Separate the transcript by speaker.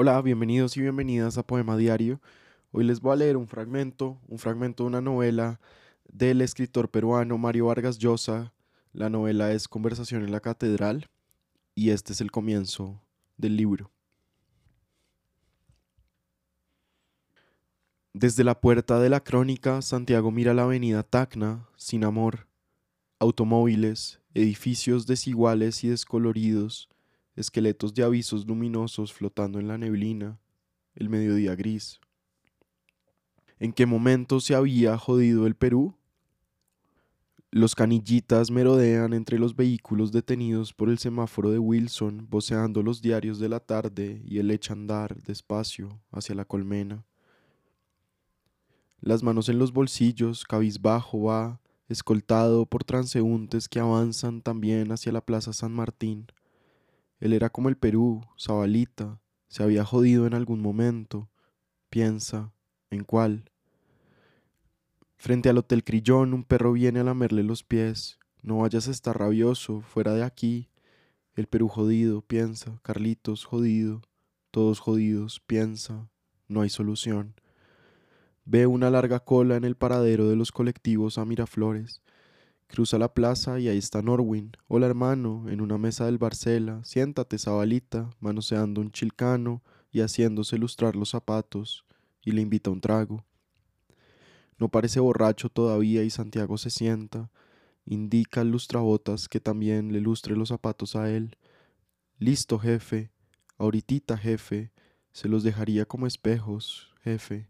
Speaker 1: Hola, bienvenidos y bienvenidas a Poema Diario. Hoy les voy a leer un fragmento, un fragmento de una novela del escritor peruano Mario Vargas Llosa. La novela es Conversación en la Catedral y este es el comienzo del libro. Desde la puerta de la crónica, Santiago mira la avenida Tacna, sin amor, automóviles, edificios desiguales y descoloridos, esqueletos de avisos luminosos flotando en la neblina, el mediodía gris. ¿En qué momento se había jodido el Perú? Los canillitas merodean entre los vehículos detenidos por el semáforo de Wilson, voceando los diarios de la tarde y él echa andar despacio hacia la colmena. Las manos en los bolsillos, cabizbajo va, escoltado por transeúntes que avanzan también hacia la Plaza San Martín. Él era como el Perú, Zabalita, se había jodido en algún momento. Piensa, ¿en cuál? Frente al Hotel Crillón, un perro viene a lamerle los pies. No vayas a estar rabioso, fuera de aquí. El Perú jodido, piensa. Carlitos jodido. Todos jodidos, piensa. No hay solución. Ve una larga cola en el paradero de los colectivos a Miraflores. Cruza la plaza y ahí está Norwin. Hola hermano, en una mesa del Barcela. Siéntate, Zabalita, manoseando un chilcano y haciéndose lustrar los zapatos, y le invita un trago. No parece borracho todavía y Santiago se sienta. Indica al lustrabotas que también le lustre los zapatos a él. Listo, jefe. Ahoritita, jefe. Se los dejaría como espejos, jefe.